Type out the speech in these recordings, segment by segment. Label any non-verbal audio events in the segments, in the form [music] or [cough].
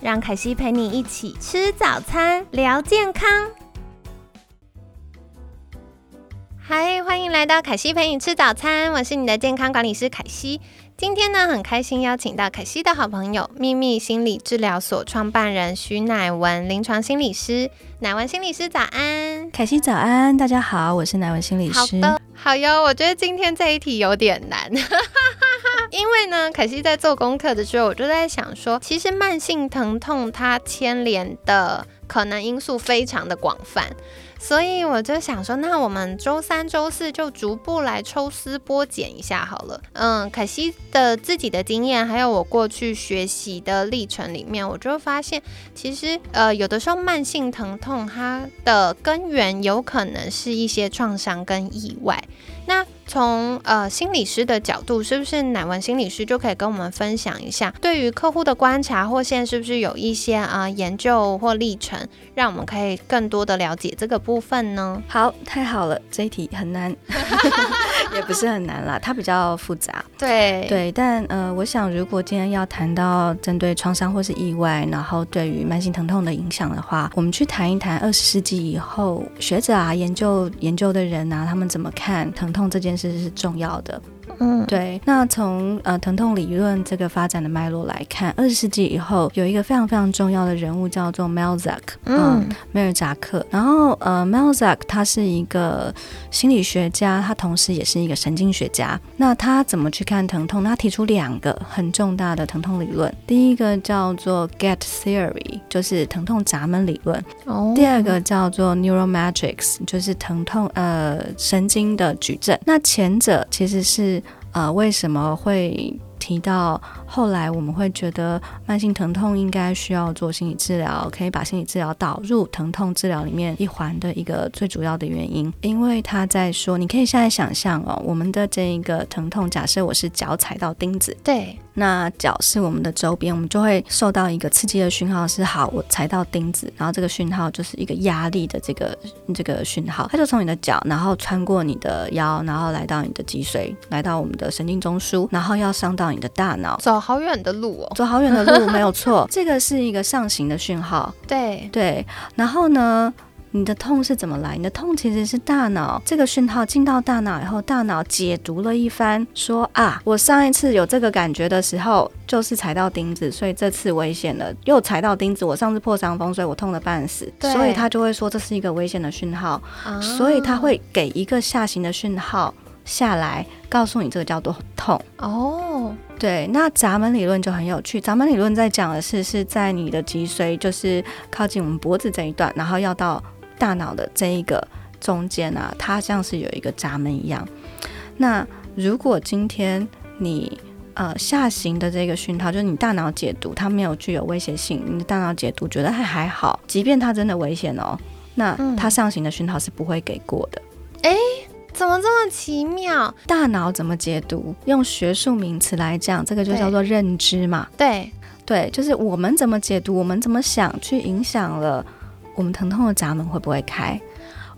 让凯西陪你一起吃早餐，聊健康。嗨，欢迎来到凯西陪你吃早餐，我是你的健康管理师凯西。今天呢，很开心邀请到凯西的好朋友，秘密心理治疗所创办人徐乃文临床心理师。乃文心理师早安，凯西早安，大家好，我是乃文心理师。好的，好哟。我觉得今天这一题有点难。因为呢，可惜在做功课的时候，我就在想说，其实慢性疼痛它牵连的可能因素非常的广泛，所以我就想说，那我们周三、周四就逐步来抽丝剥茧一下好了。嗯，可惜的自己的经验，还有我过去学习的历程里面，我就发现，其实呃，有的时候慢性疼痛它的根源有可能是一些创伤跟意外。那从呃心理师的角度，是不是乃文心理师就可以跟我们分享一下，对于客户的观察，或现在是不是有一些啊研究或历程，让我们可以更多的了解这个部分呢？好，太好了，这一题很难，也不是很难啦，它比较复杂。对对，但呃，我想如果今天要谈到针对创伤或是意外，然后对于慢性疼痛的影响的话，我们去谈一谈二十世纪以后学者啊研究研究的人啊，他们怎么看疼痛这件。事是重要的。嗯，对。那从呃疼痛理论这个发展的脉络来看，二十世纪以后有一个非常非常重要的人物叫做 Melzack，嗯，梅尔扎克。然后呃，Melzack 他是一个心理学家，他同时也是一个神经学家。那他怎么去看疼痛？他提出两个很重大的疼痛理论。第一个叫做 Get Theory，就是疼痛闸门理论。哦。第二个叫做 Neural Matrix，就是疼痛呃神经的矩阵。那前者其实是。呃，为什么会提到后来我们会觉得慢性疼痛应该需要做心理治疗，可以把心理治疗导入疼痛治疗里面一环的一个最主要的原因？因为他在说，你可以现在想象哦，我们的这一个疼痛，假设我是脚踩到钉子，对。那脚是我们的周边，我们就会受到一个刺激的讯号，是好，我踩到钉子，然后这个讯号就是一个压力的这个这个讯号，它就从你的脚，然后穿过你的腰，然后来到你的脊髓，来到我们的神经中枢，然后要上到你的大脑，走好远的路哦，走好远的路，没有错，[laughs] 这个是一个上行的讯号，对对，然后呢？你的痛是怎么来？你的痛其实是大脑这个讯号进到大脑以后，大脑解读了一番，说啊，我上一次有这个感觉的时候，就是踩到钉子，所以这次危险了。又踩到钉子，我上次破伤风，所以我痛得半死。所以他就会说这是一个危险的讯号，所以他会给一个下行的讯号下来，告诉你这个叫做痛。哦，对，那闸门理论就很有趣。闸门理论在讲的是是在你的脊髓，就是靠近我们脖子这一段，然后要到。大脑的这一个中间啊，它像是有一个闸门一样。那如果今天你呃下行的这个讯号，就是你大脑解读它没有具有威胁性，你的大脑解读觉得还还好，即便它真的危险哦，那它上行的讯号是不会给过的。怎么这么奇妙？大脑怎么解读？用学术名词来讲，这个就叫做认知嘛。对对，就是我们怎么解读，我们怎么想，去影响了。我们疼痛的闸门会不会开？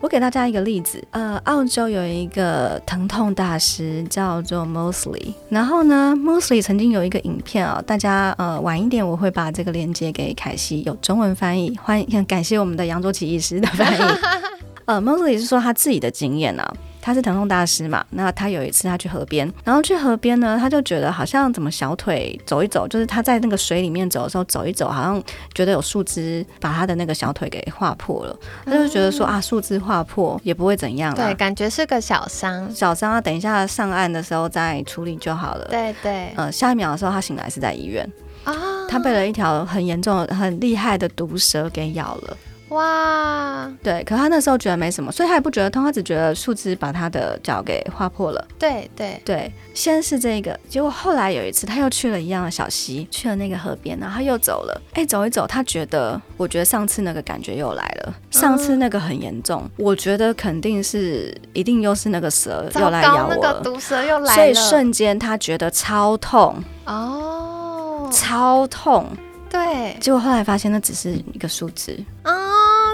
我给大家一个例子，呃，澳洲有一个疼痛大师叫做 Mosley，然后呢，Mosley 曾经有一个影片啊，大家呃晚一点我会把这个链接给凯西，有中文翻译，欢迎感谢我们的扬州起义师的翻译。[laughs] 呃，Mosley 是说他自己的经验呢。他是疼痛大师嘛？那他有一次他去河边，然后去河边呢，他就觉得好像怎么小腿走一走，就是他在那个水里面走的时候走一走，好像觉得有树枝把他的那个小腿给划破了。他就觉得说啊，树枝划破也不会怎样，对，感觉是个小伤，小伤啊，等一下上岸的时候再处理就好了。对对，呃，下一秒的时候他醒来是在医院啊，他被了一条很严重、很厉害的毒蛇给咬了。哇，对，可他那时候觉得没什么，所以他也不觉得痛，他只觉得树枝把他的脚给划破了。对对。对，先是这个，结果后来有一次他又去了一样的小溪，去了那个河边，然后他又走了。哎，走一走，他觉得，我觉得上次那个感觉又来了，上次那个很严重，我觉得肯定是一定又是那个蛇又来咬我了，那个毒蛇又来了，所以瞬间他觉得超痛哦，超痛。对，结果后来发现那只是一个树枝啊，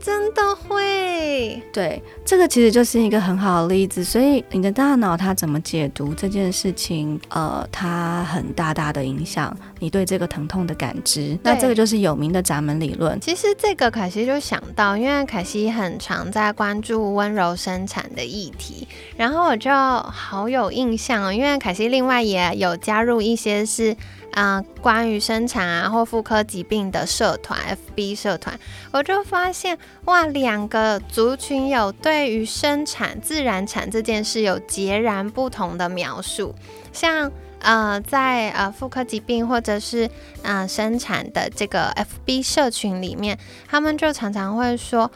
真的会。对，这个其实就是一个很好的例子。所以你的大脑它怎么解读这件事情，呃，它很大大的影响你对这个疼痛的感知。那这个就是有名的闸门理论。其实这个凯西就想到，因为凯西很常在关注温柔生产的议题，然后我就好有印象哦，因为凯西另外也有加入一些是。啊，关于生产啊或妇科疾病的社团，FB 社团，我就发现哇，两个族群有对于生产自然产这件事有截然不同的描述。像呃，在呃妇科疾病或者是呃生产的这个 FB 社群里面，他们就常常会说，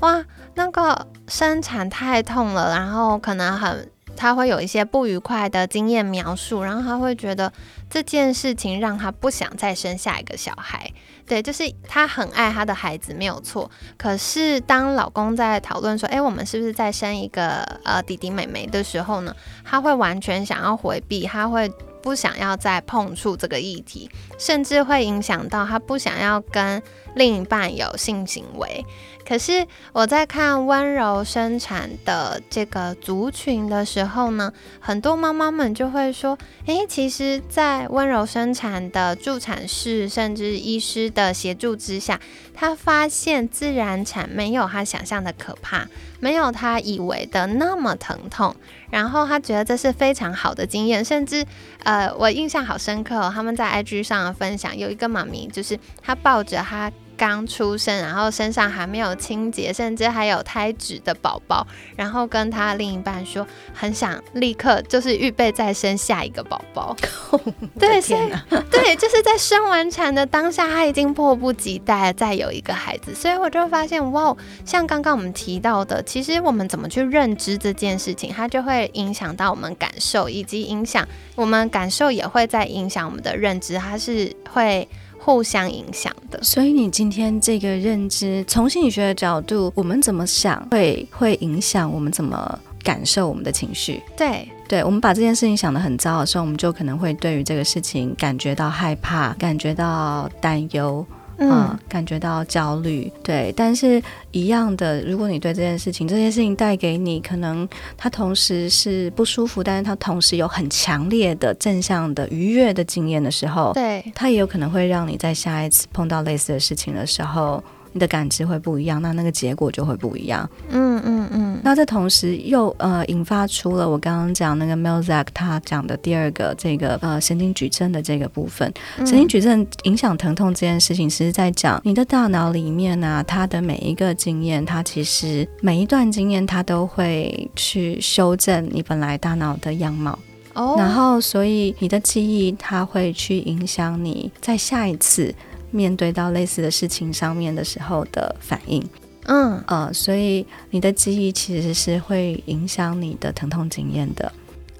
哇，那个生产太痛了，然后可能很。他会有一些不愉快的经验描述，然后他会觉得这件事情让他不想再生下一个小孩。对，就是她很爱她的孩子，没有错。可是当老公在讨论说：“哎，我们是不是再生一个呃弟弟妹妹的时候呢？”他会完全想要回避，他会不想要再碰触这个议题，甚至会影响到他不想要跟另一半有性行为。可是我在看温柔生产的这个族群的时候呢，很多妈妈们就会说：“诶，其实，在温柔生产的助产士甚至医师的协助之下，他发现自然产没有他想象的可怕，没有他以为的那么疼痛。然后他觉得这是非常好的经验，甚至呃，我印象好深刻哦，他们在 IG 上分享，有一个妈咪就是她抱着她。刚出生，然后身上还没有清洁，甚至还有胎脂的宝宝，然后跟他另一半说，很想立刻就是预备再生下一个宝宝。[laughs] 对，所以 [laughs] 对，就是在生完产的当下，他已经迫不及待再有一个孩子，所以我就发现，哇，像刚刚我们提到的，其实我们怎么去认知这件事情，它就会影响到我们感受，以及影响我们感受也会在影响我们的认知，它是会。互相影响的，所以你今天这个认知，从心理学的角度，我们怎么想会会影响我们怎么感受我们的情绪。对，对我们把这件事情想得很糟的时候，我们就可能会对于这个事情感觉到害怕，感觉到担忧。嗯，感觉到焦虑，对，但是一样的，如果你对这件事情，这件事情带给你，可能它同时是不舒服，但是它同时有很强烈的正向的愉悦的经验的时候，对，它也有可能会让你在下一次碰到类似的事情的时候。你的感知会不一样，那那个结果就会不一样。嗯嗯嗯。那这同时又呃引发出了我刚刚讲那个 Melzack 他讲的第二个这个呃神经矩阵的这个部分。神经矩阵影响疼痛这件事情，其实在讲你的大脑里面呢，它的每一个经验，它其实每一段经验，它都会去修正你本来大脑的样貌。哦。然后，所以你的记忆，它会去影响你在下一次。面对到类似的事情上面的时候的反应，嗯呃，所以你的记忆其实是会影响你的疼痛经验的。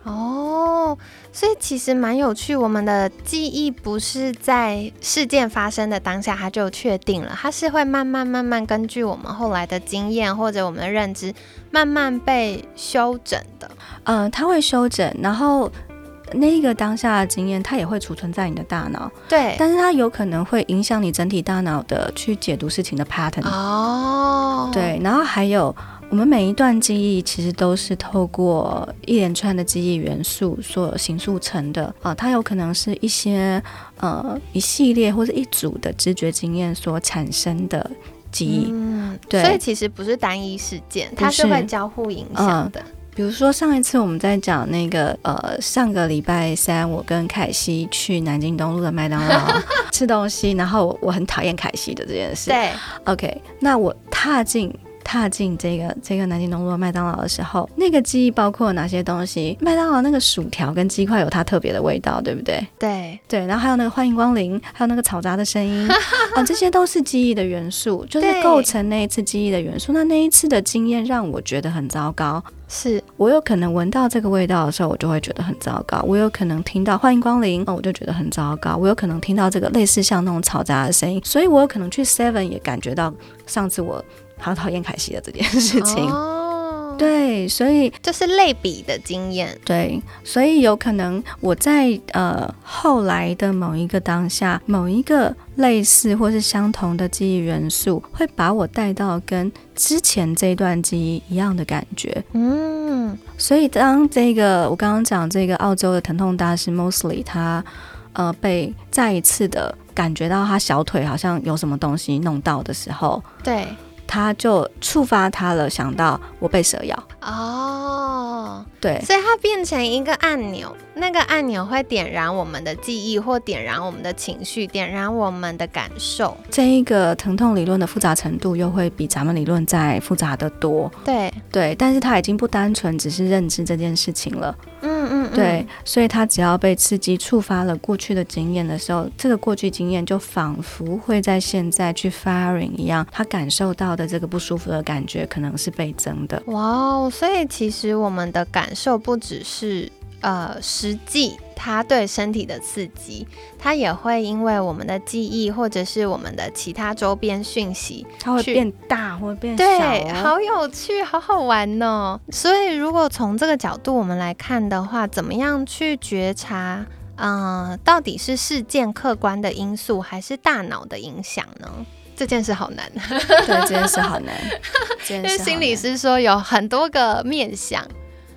哦，所以其实蛮有趣，我们的记忆不是在事件发生的当下它就确定了，它是会慢慢慢慢根据我们后来的经验或者我们的认知慢慢被修整的。嗯，它会修整，然后。那一个当下的经验，它也会储存在你的大脑，对，但是它有可能会影响你整体大脑的去解读事情的 pattern 哦，对，然后还有我们每一段记忆其实都是透过一连串的记忆元素所形塑成的。啊，它有可能是一些呃一系列或者一组的知觉经验所产生的记忆，嗯，对，所以其实不是单一事件，它是会交互影响的。比如说上一次我们在讲那个呃上个礼拜三我跟凯西去南京东路的麦当劳 [laughs] 吃东西，然后我很讨厌凯西的这件事。对，OK，那我踏进踏进这个这个南京东路的麦当劳的时候，那个记忆包括哪些东西？麦当劳那个薯条跟鸡块有它特别的味道，对不对？对对，然后还有那个欢迎光临，还有那个嘈杂的声音，[laughs] 啊，这些都是记忆的元素，就是构成那一次记忆的元素。那那一次的经验让我觉得很糟糕。是，我有可能闻到这个味道的时候，我就会觉得很糟糕；我有可能听到欢迎光临，哦，我就觉得很糟糕；我有可能听到这个类似像那种嘈杂的声音，所以我有可能去 Seven 也感觉到上次我好讨厌凯西的这件事情。哦，对，所以这是类比的经验。对，所以有可能我在呃后来的某一个当下，某一个类似或是相同的记忆元素，会把我带到跟之前这段记忆一样的感觉。嗯，所以当这个我刚刚讲这个澳洲的疼痛大师 Mosley 他呃被再一次的感觉到他小腿好像有什么东西弄到的时候，对。他就触发他了，想到我被蛇咬。哦，对，所以它变成一个按钮，那个按钮会点燃我们的记忆，或点燃我们的情绪，点燃我们的感受。这一个疼痛理论的复杂程度又会比咱们理论再复杂的多。对，对，但是它已经不单纯只是认知这件事情了。嗯嗯，嗯对，，所以它只要被刺激触发了过去的经验的时候，这个过去经验就仿佛会在现在去 firing 一样，他感受到的这个不舒服的感觉可能是倍增的。哇哦，所以其实我们的感受不只是呃实际它对身体的刺激，它也会因为我们的记忆或者是我们的其他周边讯息，它会变大或变小、对，哦。好有趣，好好玩哦。所以如果从这个角度我们来看的话，怎么样去觉察？嗯、到底是事件客观的因素，还是大脑的影响呢？这件事好难，对，这件事好难。[laughs] 因为心理师说有很多个面向。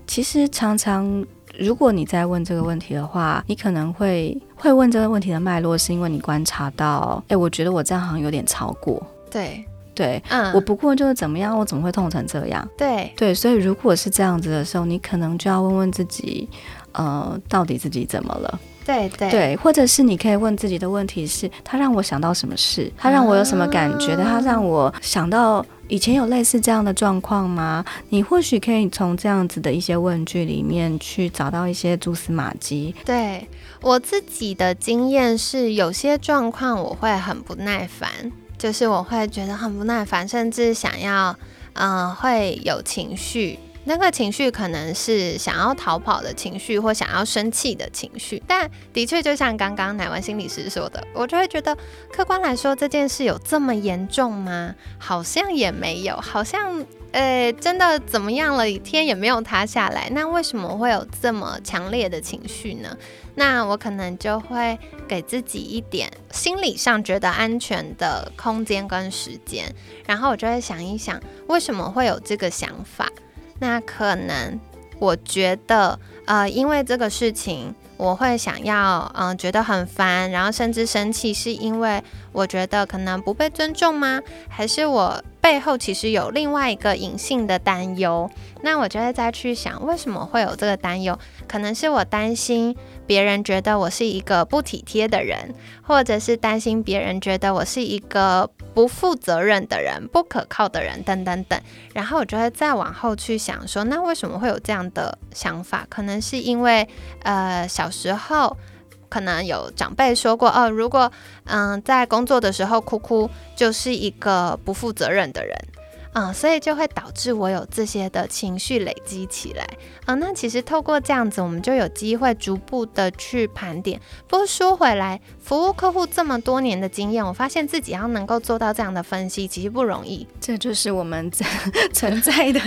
其实常常，如果你在问这个问题的话，你可能会会问这个问题的脉络，是因为你观察到，哎，我觉得我这样好像有点超过。对，对嗯，我不过就是怎么样，我怎么会痛成这样？对对，所以如果是这样子的时候，你可能就要问问自己，呃，到底自己怎么了？对对对，或者是你可以问自己的问题是：他让我想到什么事？他让我有什么感觉？的他让我想到以前有类似这样的状况吗？你或许可以从这样子的一些问句里面去找到一些蛛丝马迹。对，我自己的经验是，有些状况我会很不耐烦，就是我会觉得很不耐烦，甚至想要，嗯、会有情绪。那个情绪可能是想要逃跑的情绪，或想要生气的情绪。但的确，就像刚刚乃文心理师说的，我就会觉得，客观来说，这件事有这么严重吗？好像也没有，好像呃，真的怎么样了？天也没有塌下来，那为什么会有这么强烈的情绪呢？那我可能就会给自己一点心理上觉得安全的空间跟时间，然后我就会想一想，为什么会有这个想法？那可能我觉得，呃，因为这个事情。我会想要，嗯、觉得很烦，然后甚至生气，是因为我觉得可能不被尊重吗？还是我背后其实有另外一个隐性的担忧？那我就会再去想，为什么会有这个担忧？可能是我担心别人觉得我是一个不体贴的人，或者是担心别人觉得我是一个不负责任的人、不可靠的人，等等等。然后我就会再往后去想说，那为什么会有这样的想法？可能是因为呃小时候。可能有长辈说过，哦，如果嗯在工作的时候哭哭，就是一个不负责任的人，嗯，所以就会导致我有这些的情绪累积起来，啊、那其实透过这样子，我们就有机会逐步的去盘点。不过说回来，服务客户这么多年的经验，我发现自己要能够做到这样的分析，其实不容易，这就是我们存 [laughs] 存在的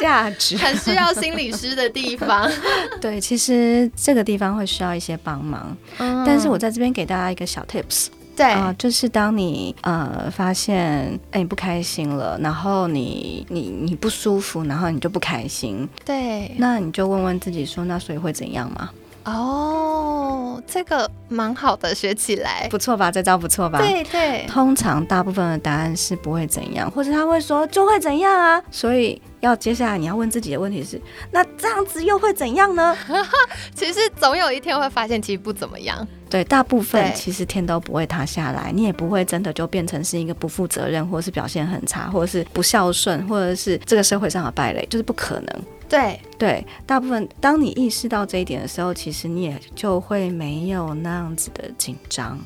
价值。很需要心理师的地方。[laughs] 对，其实这个地方会需要一些帮忙，嗯但是我在这边给大家一个小 tips 对、啊、就是当你呃发现哎你不开心了，然后你你你不舒服，然后你就不开心，对那你就问问自己说，那所以会怎样吗？哦，这个蛮好的，学起来。不错吧？这招不错吧？对对，通常大部分的答案是不会怎样，或者他会说就会怎样啊。所以要接下来你要问自己的问题是，那这样子又会怎样呢？[laughs] 其实总有一天会发现，其实不怎么样。对，大部分其实天都不会塌下来，你也不会真的就变成是一个不负责任，或者是表现很差，或者是不孝顺，或者是这个社会上的败类，就是不可能。对，对，大部分当你意识到这一点的时候，其实你也就会没有那样子的紧张。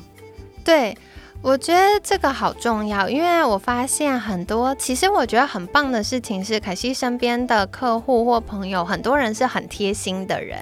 对，我觉得这个好重要，因为我发现很多，其实我觉得很棒的事情是，凯西身边的客户或朋友，很多人是很贴心的人，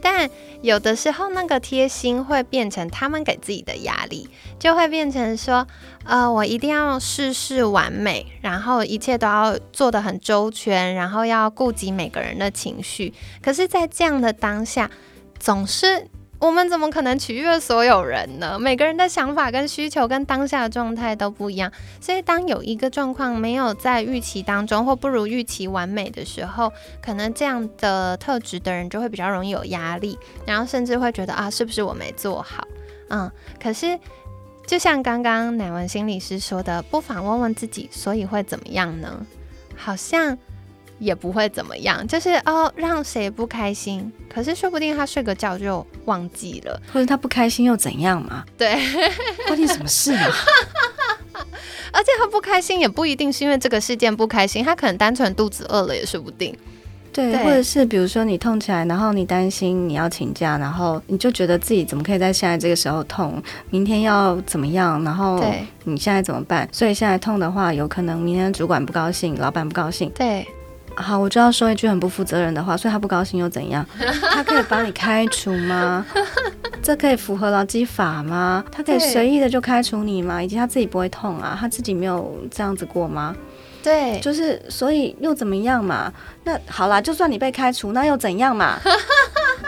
但有的时候那个贴心会变成他们给自己的压力，就会变成说，呃，我一定要事事完美，然后一切都要做得很周全，然后要顾及每个人的情绪。可是，在这样的当下，总是我们怎么可能取悦所有人呢？每个人的想法跟需求跟当下的状态都不一样，所以当有一个状况没有在预期当中或不如预期完美的时候，可能这样的特质的人就会比较容易有压力，然后甚至会觉得啊，是不是我没做好？嗯，可是就像刚刚乃文心理师说的，不妨问问自己，所以会怎么样呢？好像。也不会怎么样，就是哦，让谁不开心，可是说不定他睡个觉就忘记了。或者他不开心又怎样嘛？对，关你什么事嘛？[laughs] 而且他不开心也不一定是因为这个事件不开心，他可能单纯肚子饿了也说不定。对，对或者是比如说你痛起来，然后你担心你要请假，然后你就觉得自己怎么可以在现在这个时候痛，明天要怎么样，然后对你现在怎么办？所以现在痛的话，有可能明天主管不高兴，老板不高兴。对，好，我就要说一句很不负责任的话，所以他不高兴又怎样？[laughs] 他可以把你开除吗？这可以符合劳基法吗？他可以随意的就开除你吗？以及他自己不会痛啊？他自己没有这样子过吗？对，就是，所以又怎么样嘛？那好啦，就算你被开除，那又怎样嘛？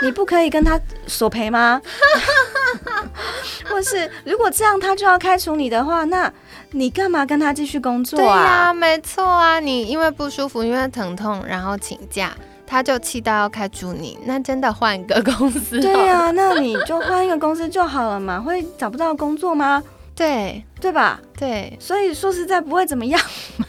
你不可以跟他索赔吗？[laughs] 或是如果这样他就要开除你的话，那你干嘛跟他继续工作对呀、啊？没错啊，你因为不舒服，因为疼痛，然后请假，他就气到要开除你，那真的换一个公司。对呀、那你就换一个公司就好了嘛，会找不到工作吗？对对吧？对所以说实在不会怎么样。[laughs]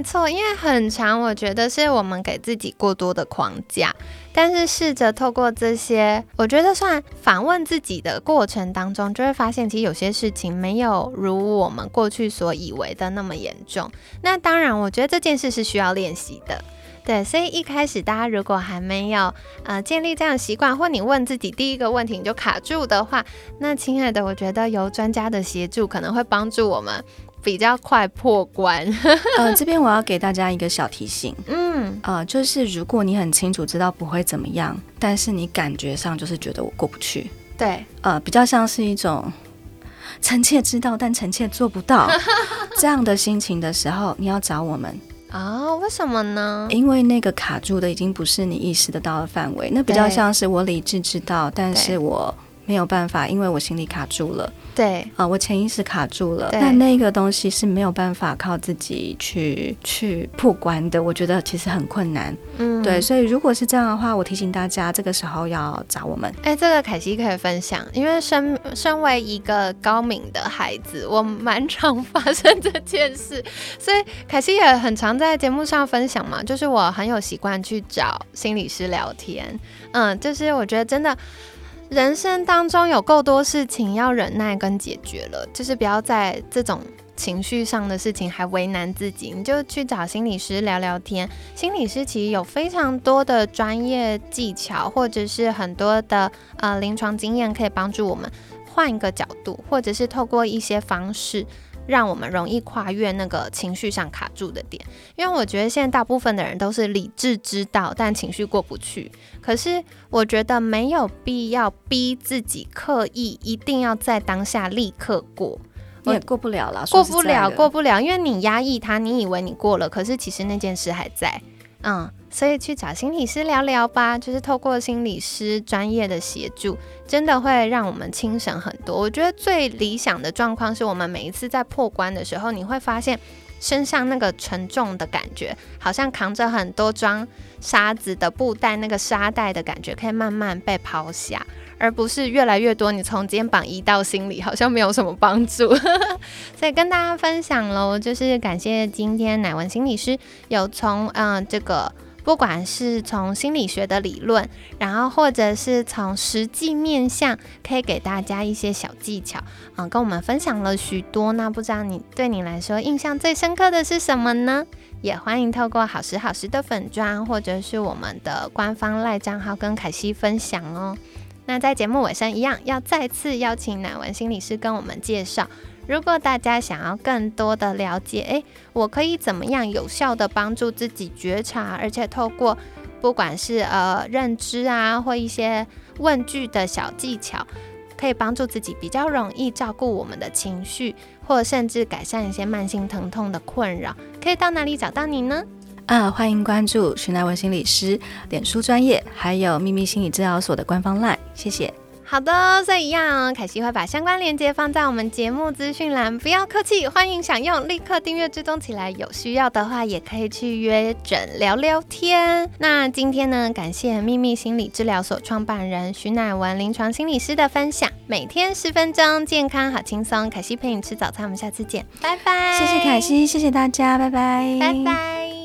没错，因为很长，我觉得是我们给自己过多的框架，但是试着透过这些，我觉得算反问自己的过程当中，就会发现其实有些事情没有如我们过去所以为的那么严重。那当然，我觉得这件事是需要练习的。对，所以一开始大家如果还没有呃建立这样习惯，或你问自己第一个问题你就卡住的话，那亲爱的，我觉得由专家的协助可能会帮助我们比较快破关。[laughs] 呃，这边我要给大家一个小提醒，嗯，呃，就是如果你很清楚知道不会怎么样，但是你感觉上就是觉得我过不去，对，呃，比较像是一种臣妾知道但臣妾做不到。[laughs] 这样的心情的时候，你要找我们，哦，为什么呢？因为那个卡住的已经不是你意识得到的范围，那比较像是我理智知道，但是我没有办法，因为我心里卡住了。对啊、我潜意识卡住了，对那那个东西是没有办法靠自己去去破关的，我觉得其实很困难。嗯对，。所以如果是这样的话，我提醒大家，这个时候要找我们。哎，这个凯西可以分享，因为身身为一个高敏的孩子，我蛮常发生这件事，[laughs] 所以凯西也很常在节目上分享嘛，就是我很有习惯去找心理师聊天，嗯，就是我觉得真的。人生当中有够多事情要忍耐跟解决了，就是不要在这种情绪上的事情还为难自己，你就去找心理师聊聊天。心理师其实有非常多的专业技巧，或者是很多的呃临床经验，可以帮助我们换一个角度，或者是透过一些方式。让我们容易跨越那个情绪上卡住的点，因为我觉得现在大部分的人都是理智知道，但情绪过不去。可是我觉得没有必要逼自己刻意一定要在当下立刻过，你也过不了了，过不了，过不了，因为你压抑它，你以为你过了，可是其实那件事还在。嗯，所以去找心理师聊聊吧，就是透过心理师专业的协助，真的会让我们清醒很多。我觉得最理想的状况是我们每一次在破关的时候，你会发现身上那个沉重的感觉，好像扛着很多装沙子的布袋，那个沙袋的感觉可以慢慢被抛下。而不是越来越多，你从肩膀移到心里，好像没有什么帮助。[laughs] 所以跟大家分享喽，就是感谢今天乃文心理师有从嗯、呃这个。不管是从心理学的理论，然后或者是从实际面向，可以给大家一些小技巧，嗯，跟我们分享了许多。那不知道你对你来说印象最深刻的是什么呢？也欢迎透过好时好时的粉砖，或者是我们的官方赖账号跟凯西分享哦。那在节目尾声一样，要再次邀请乃文心理师跟我们介绍。如果大家想要更多的了解，诶，我可以怎么样有效的帮助自己觉察，而且透过不管是呃认知啊，或一些问句的小技巧，可以帮助自己比较容易照顾我们的情绪，或甚至改善一些慢性疼痛的困扰，可以到哪里找到你呢？啊，欢迎关注徐乃文心理师脸书专业，还有秘密心理治疗所的官方 LINE，谢谢。好的，所以一样，凯西会把相关链接放在我们节目资讯栏，不要客气，欢迎享用，立刻订阅追踪起来。有需要的话，也可以去约诊聊聊天。那今天呢，感谢秘密心理治疗所创办人徐乃文临床心理师的分享，每天十分钟，健康好轻松。凯西陪你吃早餐，我们下次见，拜拜。谢谢凯西，谢谢大家，拜拜，拜拜。